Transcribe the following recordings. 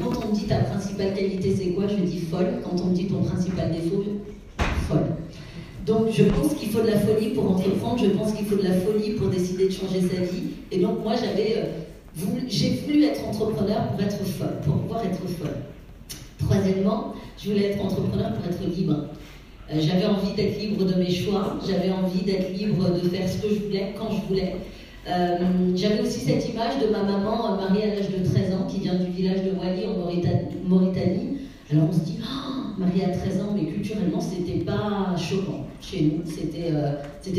quand on me dit ta principale qualité c'est quoi, je dis folle. Quand on me dit ton principal défaut, folle. Donc je pense qu'il faut de la folie pour entreprendre, je pense qu'il faut de la folie pour décider de changer sa vie. Et donc moi j'avais, euh, j'ai voulu être entrepreneur pour être folle, pour pouvoir être folle. Troisièmement, je voulais être entrepreneur pour être libre. Euh, j'avais envie d'être libre de mes choix, j'avais envie d'être libre de faire ce que je voulais, quand je voulais. Euh, j'avais aussi cette image de ma maman mariée à l'âge de 13 ans qui vient du village de Wali en Mauritanie. Alors on se dit, oh, mariée à 13 ans, mais culturellement c'était pas choquant chez nous, c'était euh,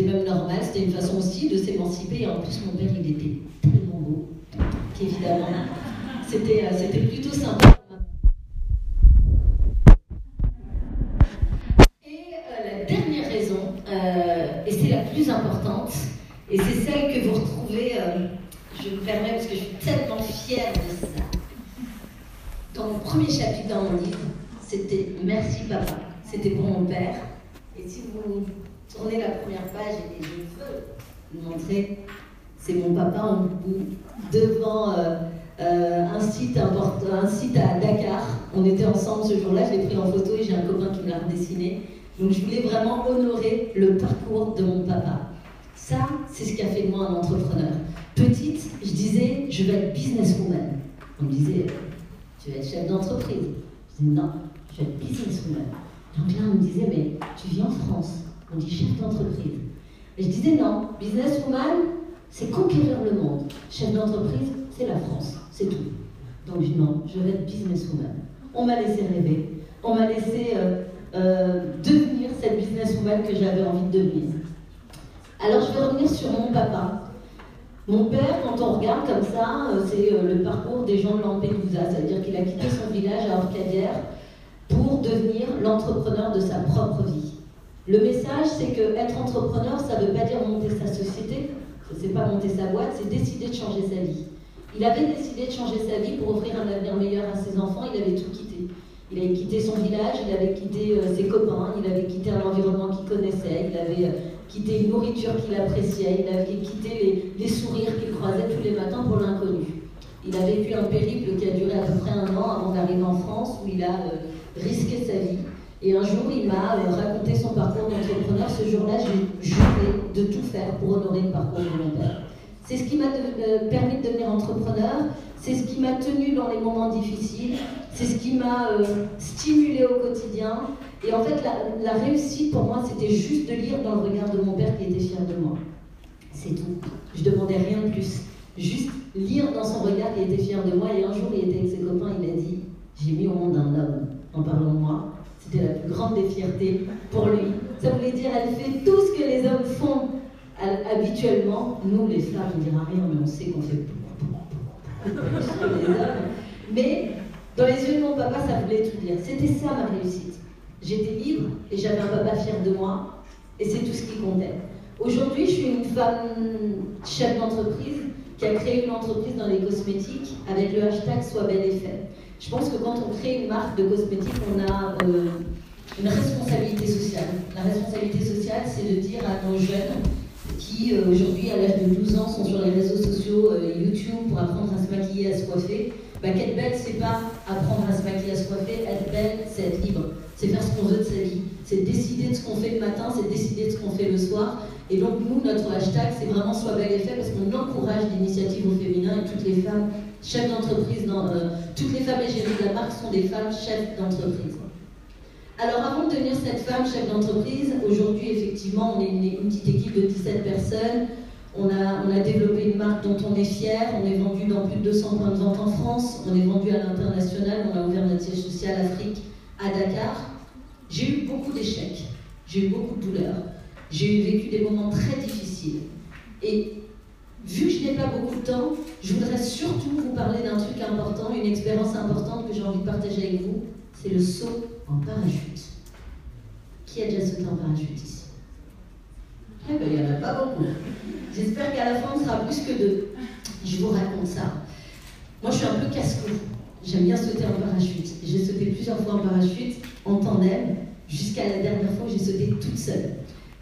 même normal, c'était une façon aussi de s'émanciper. En plus mon père il était tellement beau qu'évidemment c'était plutôt sympa. et c'est la plus importante, et c'est celle que vous retrouvez, euh, je me permets parce que je suis tellement fière de ça. Dans le premier chapitre dans mon livre, c'était Merci papa. C'était pour mon père. Et si vous tournez la première page, et je veux vous montrer, c'est mon papa en bout, devant euh, euh, un, site un site à Dakar. On était ensemble ce jour-là, je l'ai pris en photo et j'ai un copain qui me l'a redessiné. Donc je voulais vraiment honorer le parcours de mon papa. Ça, c'est ce qui a fait de moi un entrepreneur. Petite, je disais, je vais être businesswoman. On me disait, tu vas être chef d'entreprise? Je disais, non, je vais être businesswoman. Donc là, on me disait, mais tu vis en France. On dit chef d'entreprise. Et je disais, non, businesswoman, c'est conquérir le monde. Chef d'entreprise, c'est la France, c'est tout. Donc non, je vais être businesswoman. On m'a laissé rêver. On m'a laissé euh, euh, devenir cette businesswoman que j'avais envie de devenir. Alors je vais revenir sur mon papa. Mon père, quand on regarde comme ça, euh, c'est le parcours des gens de Lampedusa, c'est-à-dire qu'il a quitté son village à Orcadière pour devenir l'entrepreneur de sa propre vie. Le message, c'est que être entrepreneur, ça ne veut pas dire monter sa société, c'est pas monter sa boîte, c'est décider de changer sa vie. Il avait décidé de changer sa vie pour offrir un avenir meilleur à ses enfants, il avait tout quitté. Il avait quitté son village, il avait quitté euh, ses copains, il avait quitté un environnement qu'il connaissait, il avait euh, quitté une nourriture qu'il appréciait, il avait quitté les, sourires qu'il croisait tous les matins pour l'inconnu. Il a vécu un périple qui a duré à peu près un an avant d'arriver en France où il a euh, risqué sa vie. Et un jour, il m'a raconté son parcours d'entrepreneur. Ce jour-là, j'ai juré de tout faire pour honorer le parcours de mon père. C'est ce qui m'a permis de devenir entrepreneur. C'est ce qui m'a tenu dans les moments difficiles, c'est ce qui m'a euh, stimulé au quotidien. Et en fait, la, réussite pour moi, c'était juste de lire dans le regard de mon père qui était fier de moi. C'est tout. Je demandais rien de plus. Juste lire dans son regard qu'il était fier de moi. Et un jour, il était avec ses copains, il m'a dit J'ai mis au monde un homme en parlant de moi. C'était la plus grande des fiertés pour lui. Ça voulait dire Elle fait tout ce que les hommes font habituellement. Nous, les femmes, on ne dira rien, mais on sait qu'on fait tout mais dans les yeux de mon papa, ça voulait tout dire. C'était ça ma réussite. J'étais libre et j'avais un papa fier de moi et c'est tout ce qui comptait. Aujourd'hui, je suis une femme chef d'entreprise qui a créé une entreprise dans les cosmétiques avec le hashtag Soit bel effet. Je pense que quand on crée une marque de cosmétiques, on a euh, une responsabilité sociale. La responsabilité sociale, c'est de dire à nos jeunes qui euh, aujourd'hui, à l'âge de 12 ans, sont sur les réseaux sociaux, euh, YouTube, pour apprendre à se maquiller, à se coiffer. Bah, qu'être belle, c'est pas apprendre à se maquiller, à se coiffer. Être belle, c'est être libre. C'est faire ce qu'on veut de sa vie. C'est décider de ce qu'on fait le matin, c'est décider de ce qu'on fait le soir. Et donc, nous, notre hashtag, c'est vraiment Sois belle et fait parce qu'on encourage l'initiative au féminin et toutes les femmes chefs d'entreprise, euh, toutes les femmes égéries de la marque sont des femmes chefs d'entreprise. Alors avant de devenir cette femme chef d'entreprise, aujourd'hui effectivement on est une, petite équipe de 17 personnes. On a, on a, développé une marque dont on est fier. On est vendu dans plus de 200 points de vente en France. On est vendu à l'international. On a ouvert notre siège social Afrique à Dakar. J'ai eu beaucoup d'échecs. J'ai eu beaucoup de douleurs. J'ai vécu des moments très difficiles. Et vu que je n'ai pas beaucoup de temps, je voudrais surtout vous parler d'un truc important, une expérience importante que j'ai envie de partager avec vous. C'est le saut en parachute. Qui a déjà sauté en parachute ici? Eh bien, il n'y en a pas beaucoup. J'espère qu'à la fin, on sera plus que deux. Je vous raconte ça. Moi, je suis un peu casse-cou. J'aime bien sauter en parachute. J'ai sauté plusieurs fois en parachute, en tandem, jusqu'à la dernière fois j'ai sauté toute seule.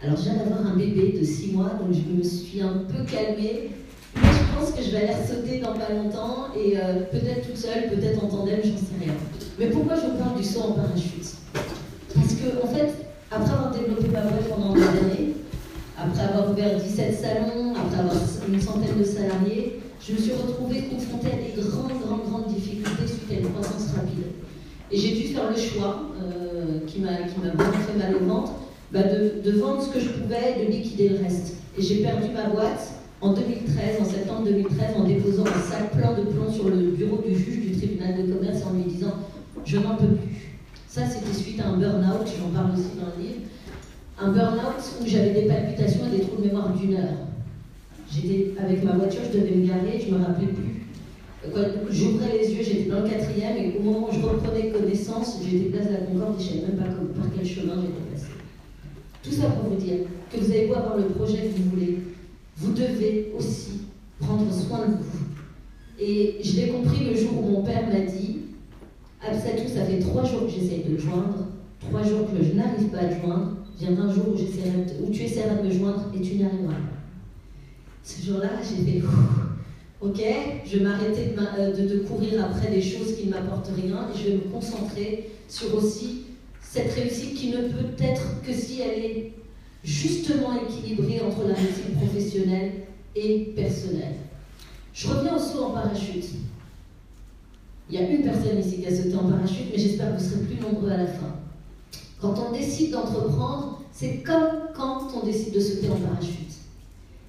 Alors, je viens d'avoir un bébé de 6 mois, donc je me suis un peu calmée. Moi, je pense que je vais aller sauter dans pas longtemps et euh, peut-être toute seule, peut-être en tandem, j'en sais rien. Mais pourquoi je vous parle du saut en parachute? Parce que, en fait, après avoir développé ma boîte pendant des années, après avoir ouvert 17 salons, après avoir une centaine de salariés, je me suis retrouvée confrontée à des grandes, grandes, grandes difficultés suite à une croissance rapide. Et j'ai dû faire le choix, euh, qui m'a vraiment fait mal au ventre, bah de, de, vendre ce que je pouvais et de liquider le reste. Et j'ai perdu ma boîte en 2013, en septembre 2013, en déposant un sac plein de plomb sur le bureau du juge du tribunal de commerce en lui disant Je n'en peux plus. Ça, c'était suite à un burn-out, j'en parle aussi dans le livre. Un burn-out où j'avais des palpitations et des trous de mémoire d'une heure. J'étais avec ma voiture, je devais me garer, je ne me rappelais plus. J'ouvrais les yeux, j'étais dans le quatrième, et au moment où je reprenais connaissance, j'étais place de la Concorde et je ne savais même pas par quel chemin j'étais passée. Tout ça pour vous dire que vous avez beau avoir le projet que vous voulez, vous devez aussi prendre soin de vous. Et je l'ai compris le jour où mon père m'a dit Absatou, ça fait trois jours que j'essaye de le joindre, trois jours que je n'arrive pas à le joindre, viendra un jour où, tu essaieras de me joindre et tu n'y arriveras pas. Ce jour-là, j'ai fait Ok, je vais m'arrêter euh, de, de, courir après des choses qui ne m'apportent rien et je vais me concentrer sur aussi cette réussite qui ne peut être que si elle est justement équilibrée entre la réussite professionnelle et personnelle. Je reviens au saut en parachute. Il y a une personne ici qui a sauté en parachute, mais j'espère que vous serez plus nombreux à la fin. Quand on décide d'entreprendre, c'est comme quand on décide de sauter en parachute.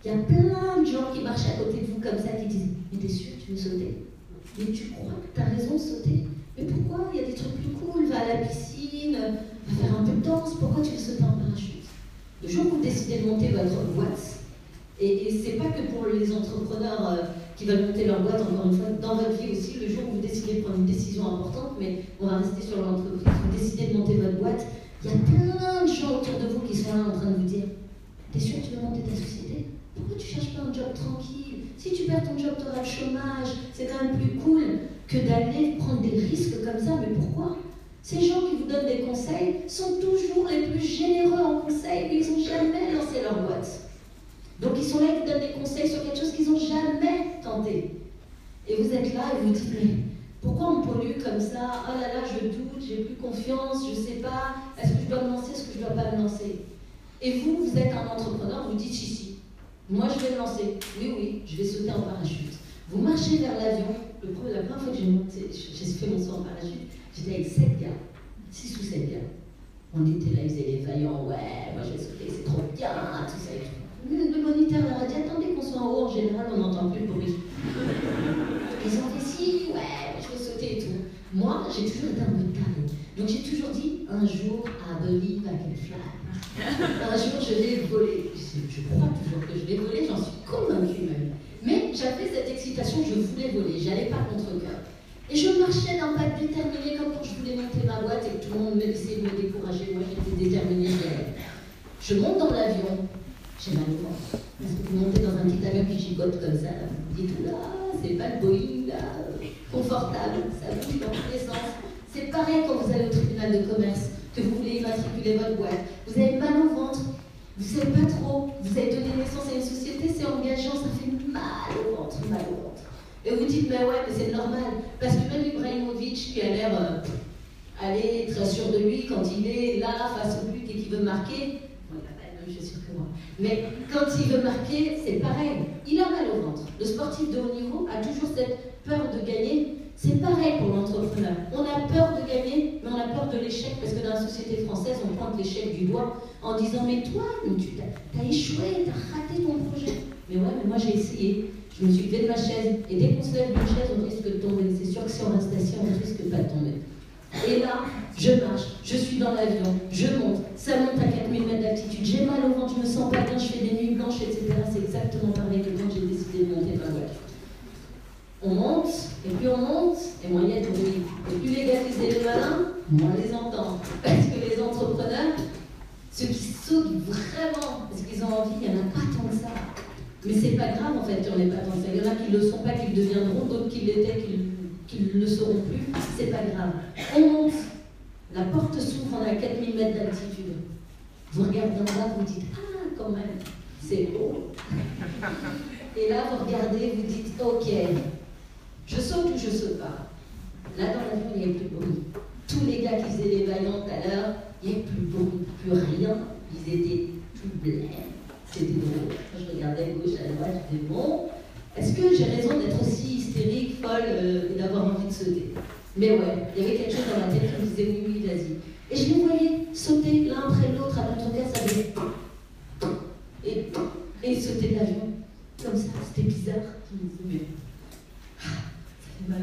Il y a plein de gens qui marchent à côté de vous comme ça qui disent Mais t'es sûr tu veux sauter? Mais tu crois que t'as raison de sauter? Mais pourquoi? Il y a des trucs plus cool, va à la piscine, va faire un peu de danse, pourquoi tu veux sauter en parachute? Le jour où vous décidez de monter votre boîte, et, et c'est pas que pour les entrepreneurs euh, qui veulent monter leur boîte, encore une fois, dans votre vie aussi, le jour où vous décidez de prendre une décision importante, mais on va rester sur l'entreprise, vous décidez de monter votre boîte, il y a plein de gens autour de vous qui sont là en train de vous dire T'es sûr que tu veux monter ta société? Pourquoi tu cherches pas un job tranquille? Si tu perds ton job, tu auras le chômage. C'est quand même plus cool que d'aller prendre des risques comme ça. Mais pourquoi? Ces gens qui vous donnent des conseils sont toujours les plus généreux en conseils, mais ils n'ont jamais lancé leur boîte. Donc ils sont là, ils vous donnent des conseils sur quelque chose qu'ils n'ont jamais tenté. Et vous êtes là et vous dites, mais pourquoi on pollue comme ça? Oh là là, je doute, j'ai plus confiance, je ne sais pas, est-ce que je dois me lancer, est-ce que je ne dois pas me lancer? Et vous, vous êtes un entrepreneur, vous dites, si, si, moi, je vais me lancer. Oui, oui, je vais sauter en parachute. Vous marchez vers l'avion. La première fois que j'ai monté, j'ai fait mon saut en parachute, j'étais avec sept gars, six ou sept gars. On était là, ils faisaient les vaillants, ouais, moi je vais sauter, c'est trop bien, tout ça et tout. Le, moniteur leur a dit, attendez qu'on soit en haut, en général, on n'entend plus le bruit. Ils ont dit, si, ouais, je vais sauter et tout. Moi, j'ai toujours été un peu carré. Donc j'ai toujours dit, un jour, I believe I can fly. Un jour, je vais voler. Je, crois toujours que je vais voler, j'en suis convaincue même. Cette excitation, je voulais voler, j'allais pas contre cœur. Et je marchais d'un pas déterminé comme quand je voulais monter ma boîte et que tout le monde essayait de me décourager. Moi, j'étais déterminée. Je monte dans l'avion, j'ai mal au ventre. Parce que vous montez dans un petit avion qui gigote comme ça, vous dites là, c'est pas le Boeing, là, confortable, ça bouge dans tous les sens. C'est pareil quand vous allez au tribunal de commerce que vous voulez immatriculer votre boîte. Vous avez mal au ventre, vous savez pas trop, vous avez donné naissance à une société, c'est engageant, ça fait mal au ventre, mal au ventre. Et vous dites, mais ouais, mais c'est normal. Parce que même Ibrahimovic, qui a l'air euh, très sûr de lui quand il est là face au but et qu'il veut marquer, bon, il n'a pas le même sûr que moi, mais quand il veut marquer, c'est pareil. Il a mal au ventre. Le sportif de haut niveau a toujours cette peur de gagner c'est pareil pour l'entrepreneur. On a peur de gagner, mais on a peur de l'échec, parce que dans la société française, on pointe l'échec du doigt en disant Mais toi, tu as, échoué, tu as raté ton projet. Mais ouais, mais moi j'ai essayé. Je me suis levée de ma chaise, et dès qu'on se lève d'une chaise, on risque de tomber. C'est sûr que si on reste assis, on risque pas de tomber. Et là, je marche, je suis dans l'avion, je monte, ça monte à 4000 mètres d'altitude, j'ai mal au ventre, je me sens pas bien, je fais des nuits blanches, etc. C'est exactement pareil que quand j'ai décidé de monter ma voiture on monte, et plus on monte, et moins il y a de bruit. Et plus les gars les malins, on les entend. Parce que les entrepreneurs, ceux qui sautent vraiment, parce qu'ils ont envie, il n'y en a pas tant que ça. Mais c'est pas grave en fait, il n'y en a pas tant que ça. Il y en a qui ne le sont pas, qui le deviendront, d'autres qui l'étaient, qui ne le seront plus. C'est pas grave. On monte, la porte s'ouvre, on a 4000 mètres d'altitude. Vous regardez en bas, vous dites Ah, quand même, c'est beau. Et là, vous regardez, vous dites, ok, je saute ou je saute pas Là, dans l'avion, il n'y avait plus de bruit. Tous les gars qui faisaient les vaillants tout à l'heure, il n'y avait plus de bruit, plus rien. Ils étaient tout blancs. C'était drôle. Quand je regardais à gauche, à droite, je disais, bon, est-ce que j'ai raison d'être aussi hystérique, folle euh, et d'avoir envie de sauter? Mais ouais, il y avait quelque chose dans ma tête qui me disait, oui, oui, vas-y. Et je les voyais sauter l'un après l'autre, à ça faisait. Et, et ils sautaient de l'avion. Comme ça, c'était bizarre. Je me disais, mais. Ah, ça fait mal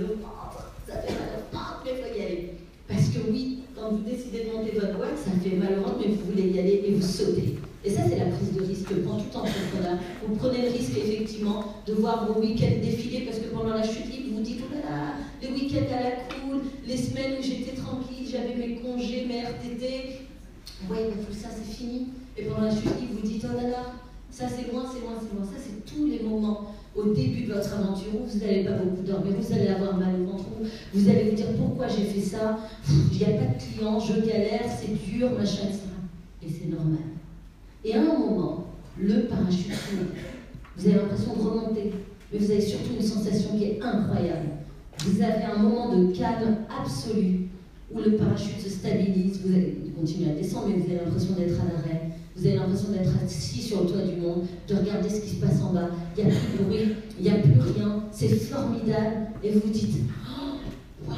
ça fait mal au ventre, mais il faut y aller. Parce que oui, quand vous décidez de monter votre boîte, ça fait mal mais vous voulez y aller et vous sautez. Et ça, c'est la prise de risque pour tout entrepreneur. Vous prenez le risque, effectivement, de voir vos week-ends défiler parce que pendant la chute libre, vous dites, oh là là, les week-ends à la cool, les semaines où j'étais tranquille, j'avais mes congés, mes RTT. Ouais, mais tout ça, c'est fini. Et pendant la chute libre, vous dites, oh là là, ça c'est loin, c'est loin, c'est loin. Ça, c'est tous les moments au début de votre aventure où vous n'allez pas beaucoup dormir, vous allez avoir mal au ventre, vous allez vous dire pourquoi j'ai fait ça, il n'y a pas de clients, je galère, c'est dur, machin, etc. Et c'est normal. Et à un moment, le parachute Vous avez l'impression de remonter, mais vous avez surtout une sensation qui est incroyable. Vous avez un moment de calme absolu où le parachute se stabilise, vous allez continuer à descendre, mais vous avez l'impression d'être à l'arrêt. Vous avez l'impression d'être assis sur le toit du monde, de regarder ce qui se passe en bas. Il n'y a plus de bruit, il n'y a plus rien. C'est formidable. Et vous dites, oh, waouh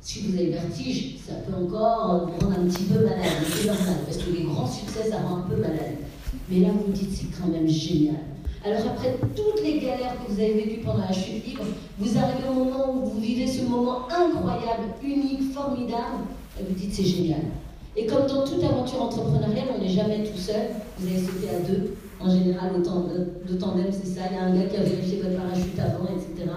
Si vous avez vertige, ça peut encore vous rendre un petit peu malade. C'est normal, parce que les grands succès, ça rend un peu malade. Mais là, vous vous dites, c'est quand même génial. Alors après toutes les galères que vous avez vécues pendant la chute libre, vous arrivez au moment où vous vivez ce moment incroyable, unique, formidable, et vous dites c'est génial. Et comme dans toute aventure entrepreneuriale, on n'est jamais tout seul. Vous avez sauté à deux. En général, le, tandem, c'est ça. Il y a un gars qui a vérifié votre parachute avant, etc.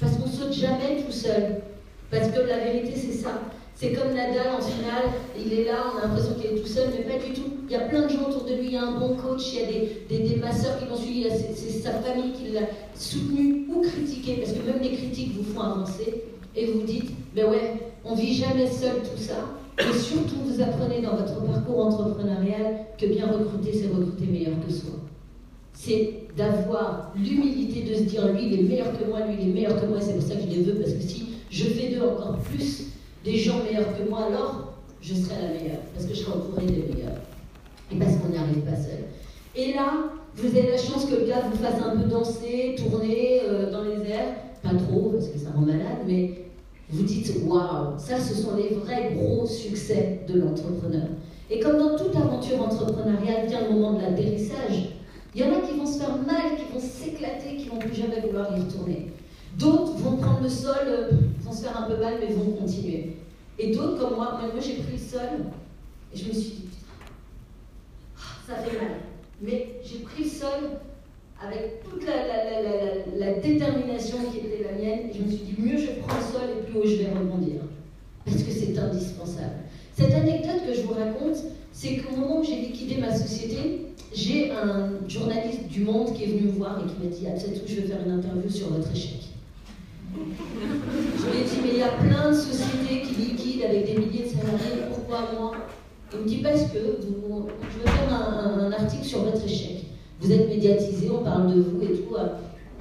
Parce qu'on saute jamais tout seul. Parce que la vérité, c'est ça. C'est comme Nadal en finale, il est là, on a l'impression qu'il est tout seul, mais pas du tout. Il y a plein de gens autour de lui, il y a un bon coach, il y a des, des, masseurs qui l'ont suivi, c'est sa famille qui l'a soutenu ou critiqué, parce que même les critiques vous font avancer, et vous dites, ben ouais, on vit jamais seul tout ça, et surtout vous apprenez dans votre parcours entrepreneurial que bien recruter, c'est recruter meilleur que soi. C'est d'avoir l'humilité de se dire, lui, il est meilleur que moi, lui, il est meilleur que moi, c'est pour ça que je les veux, parce que si je fais d'eux encore plus des gens meilleurs que moi, alors je serai la meilleure, parce que je serai entourée des meilleurs. Et parce qu'on n'y arrive pas seul. Et là, vous avez la chance que le gars vous fasse un peu danser, tourner euh, dans les airs, pas trop, parce que ça rend malade, mais vous dites waouh, ça ce sont les vrais gros succès de l'entrepreneur. Et comme dans toute aventure entrepreneuriale vient le moment de l'atterrissage, il y en a qui vont se faire mal, qui vont s'éclater, qui vont plus jamais vouloir y retourner. D'autres vont prendre le sol, euh, vont se faire un peu mal, mais vont continuer. Et d'autres, comme moi, moi j'ai pris le sol et je me suis dit, ah, ça fait mal. Mais j'ai pris le sol avec toute la, détermination qui était la mienne. Et je me suis dit, mieux je prends le sol et haut je vais rebondir. Parce que c'est indispensable. Cette anecdote que je vous raconte, c'est qu'au moment où j'ai liquidé ma société, j'ai un journaliste du Monde qui est venu me voir et qui m'a dit, ah, où je vais faire une interview sur votre échec. Je lui ai dit, mais il y a plein de sociétés qui liquident avec des milliers de salariés, pourquoi moi? Il me dit, parce que je veux faire un, article sur votre échec. Vous êtes médiatisé, on parle de vous et tout.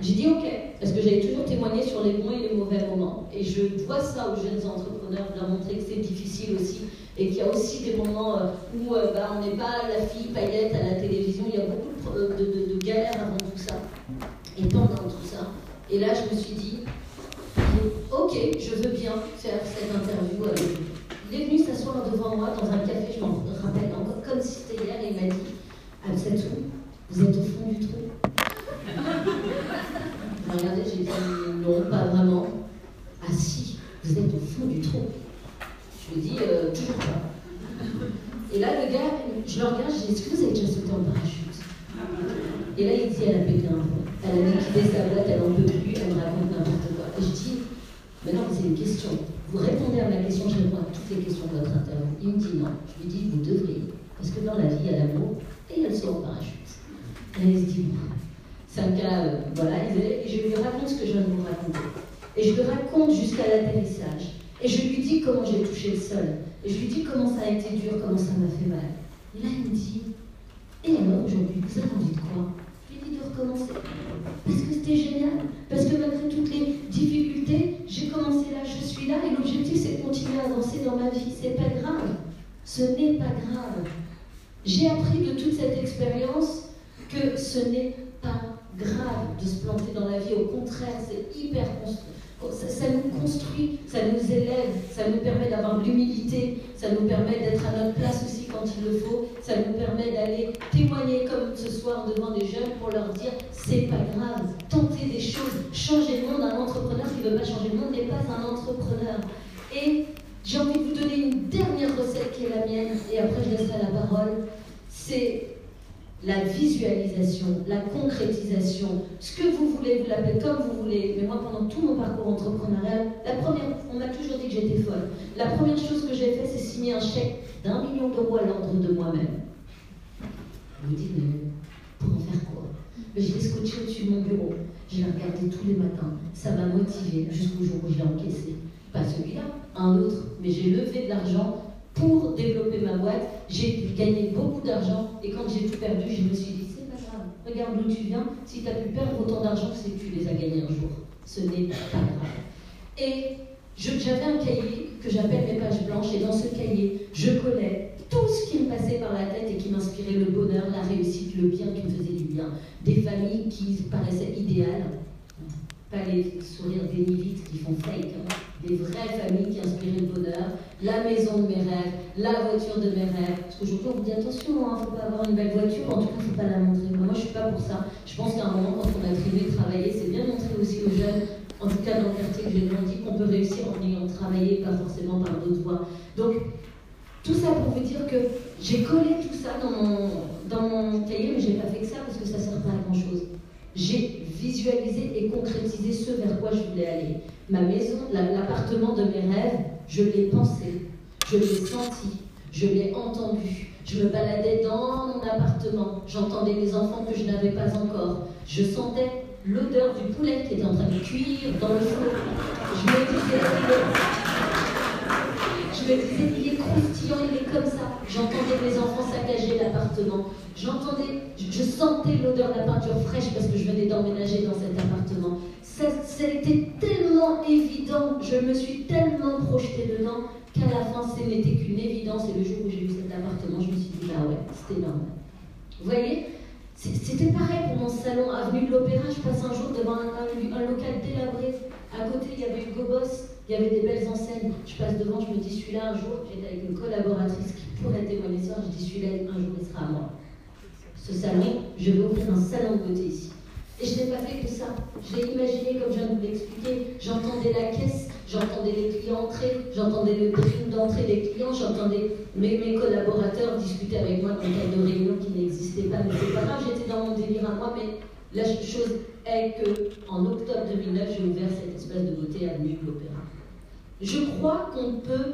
J'ai dit ok, parce que j'avais toujours témoigné sur les bons et les mauvais moments. Et je vois ça aux jeunes entrepreneurs, de leur montrer que c'est difficile aussi, et qu'il y a aussi des moments euh, où euh, bah, on n'est pas la fille paillette à la télévision, il y a beaucoup de, de galères avant tout ça, et pendant tout ça. Et là, je me suis dit, Ok, je veux bien faire cette interview avec vous. Il est venu s'asseoir devant moi dans un café, je m'en rappelle encore comme si c'était hier, et il m'a dit où Vous êtes au fond du trou J'ai regardé, j'ai dit Non, pas vraiment. Ah, si, vous êtes au fond du trou. Je lui ai dit euh, Toujours pas. Et là, le gars, je le regarde, je dis Est-ce que vous avez déjà sauté en parachute? Et là, il dit Elle a pété un peu. Elle a liquidé sa boîte, elle n'en peut plus, elle me raconte n'importe quoi. Et je dis mais non, c'est une question. Vous répondez à ma question, je réponds à toutes les questions de votre interview. Il me dit non. Je lui dis, vous devriez. Parce que dans la vie, il y a l'amour et il y a le saut en parachute. Et il se dit, un cas, euh, voilà, et je lui raconte ce que je viens de vous raconter. Et je lui raconte jusqu'à l'atterrissage. Et je lui dis comment j'ai touché le sol. Et je lui dis comment ça a été dur, comment ça m'a fait mal. Et là, il me dit, et alors aujourd'hui, vous avez envie de quoi? Je lui dis de recommencer. Parce que c'était génial. Parce que malgré toutes les difficultés, j'ai commencé là, je suis là, et l'objectif c'est de continuer à avancer dans ma vie. C'est pas grave. Ce n'est pas grave. J'ai appris de toute cette expérience que ce n'est pas grave de se planter dans la vie. Au contraire, c'est hyper construit ça, nous construit, ça nous élève, ça nous permet d'avoir de l'humilité, ça nous permet d'être à notre place aussi quand il le faut, ça nous permet d'aller témoigner comme ce soir devant des jeunes pour leur dire c'est pas grave, tentez des choses, changez le monde. Un entrepreneur qui ne veut pas changer le monde n'est pas un entrepreneur. Et j'ai envie de vous donner une dernière recette qui est la mienne, et après je laisserai la parole. C'est la visualisation, la concrétisation, ce que vous voulez, vous l'appelez comme vous voulez. Mais moi, pendant tout mon parcours entrepreneurial, la première, on m'a toujours dit que j'étais folle. La première chose que j'ai fait, c'est signer un chèque d'un million d'euros à l'ordre de moi-même. Vous me dites, mais pour en faire quoi? Mais je l'ai scotché au-dessus de mon bureau. Je l'ai regardé tous les matins. Ça m'a motivé jusqu'au jour où je l'ai encaissé. Pas celui-là, un autre. Mais j'ai levé de l'argent pour développer ma boîte. J'ai gagné beaucoup d'argent et quand j'ai tout perdu, je me suis dit, c'est pas grave, regarde d'où tu viens, si tu as pu perdre autant d'argent, c'est que tu les as gagnés un jour. Ce n'est pas grave. Et j'avais un cahier que j'appelle mes pages blanches et dans ce cahier, je connais tout ce qui me passait par la tête et qui m'inspirait le bonheur, la réussite, le bien qui me faisait du bien. Des familles qui paraissaient idéales, pas les sourires dénivites qui font fake, hein. des vraies familles qui inspiraient le bonheur, la maison de mes rêves, la voiture de mes rêves. Parce qu'aujourd'hui, on vous dit attention, il hein, ne faut pas avoir une belle voiture, en tout cas, il ne faut pas la montrer. Moi, je ne suis pas pour ça. Je pense qu'à un moment, quand on a trivé de travailler, c'est bien montrer aussi aux jeunes, en tout cas dans le quartier que j'ai grandi, qu'on peut réussir en ayant travaillé, pas forcément par d'autres voies. Donc, tout ça pour vous dire que j'ai collé tout ça dans mon, dans mon cahier, mais je n'ai pas fait que ça parce que ça sert pas à grand-chose. J'ai visualisé et concrétisé ce vers quoi je voulais aller. Ma maison, l'appartement de mes rêves, je l'ai pensé, je l'ai senti, je l'ai entendu. Je me baladais dans mon appartement, j'entendais les enfants que je n'avais pas encore. Je sentais l'odeur du poulet qui était en train de cuire dans le four. Je me disais, je me disais, il est croustillant, il est comme ça. J'entendais mes enfants saccager l'appartement. J'entendais, je sentais l'odeur de la peinture fraîche parce que je venais d'emménager dans cet appartement. Ça, ça tellement évident, je me suis tellement projetée dedans qu'à la fin, ce n'était qu'une évidence. Et le jour où j'ai eu cet appartement, je me suis dit, ah ouais, c'était énorme. Vous voyez C'était pareil pour mon salon, avenue de l'Opéra. Je passe un jour devant un, local délabré. À côté, il y avait Hugo Boss, il y avait des belles enseignes. Je passe devant, je me dis, celui-là, un jour, j'étais avec une collaboratrice qui pourrait témoigner ça. Je dis, celui-là, un jour, il sera à moi. Ce salon, je vais ouvrir un salon de beauté ici. Et je n'ai pas fait que ça. Je l'ai imaginé comme je viens de vous l'expliquer. J'entendais la caisse, j'entendais les clients entrer, j'entendais le prix d'entrée des clients, j'entendais mes, mes, collaborateurs discuter avec moi dans de réunions qui n'existaient pas. Mais c'est pas grave, j'étais dans mon délire à moi. Mais la chose est que en octobre 2009, j'ai ouvert cette espèce de beauté avenue de l'Opéra. Je crois qu'on peut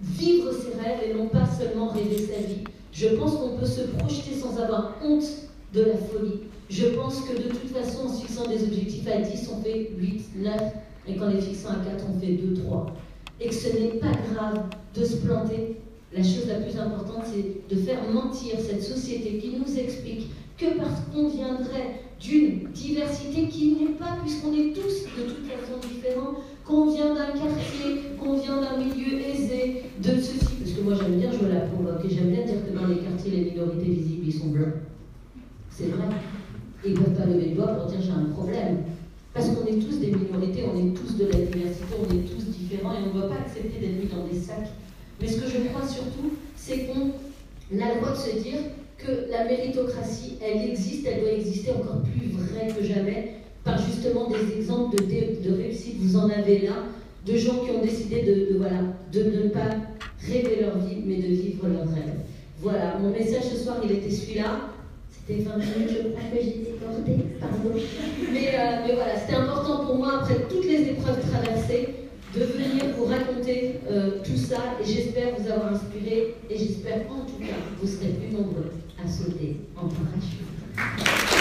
vivre ses rêves et non pas seulement rêver sa vie. Je pense qu'on peut se projeter sans avoir honte de la folie. Je pense que de toute façon, en fixant des objectifs à 10, on fait 8, 9, et qu'en les fixant à 4, on fait 2, 3. Et que ce n'est pas grave de se planter. La chose la plus importante, c'est de faire mentir cette société qui nous explique que parce qu'on viendrait d'une diversité qui n'est pas, puisqu'on est tous de toute façon différents, qu'on vient d'un quartier, qu'on vient d'un milieu aisé, de ceci, moi j'aime bien jouer la provoque, et j'aime bien dire que dans les quartiers, les minorités visibles, ils sont blancs. C'est vrai. Ils ne peuvent pas lever le doigt pour dire j'ai un problème. Parce qu'on est tous des minorités, on est tous de la diversité, on est tous différents et on ne doit pas accepter d'être mis dans des sacs. Mais ce que je crois surtout, c'est qu'on a le droit de se dire que la méritocratie, elle existe, elle doit exister encore plus vrai que jamais, par justement des exemples de, de, réussite, vous en avez là, de gens qui ont décidé de, voilà, de ne pas rêver leur vie, mais de vivre leur rêve. Voilà, mon message ce soir, il était celui-là. C'était 20 minutes, je crois que j'ai décordé, pardon. Mais, euh, mais voilà, c'était important pour moi, après toutes les épreuves traversées, de venir vous raconter euh, tout ça. Et j'espère vous avoir inspiré. Et j'espère en tout cas vous serez plus nombreux à sauter en parachute.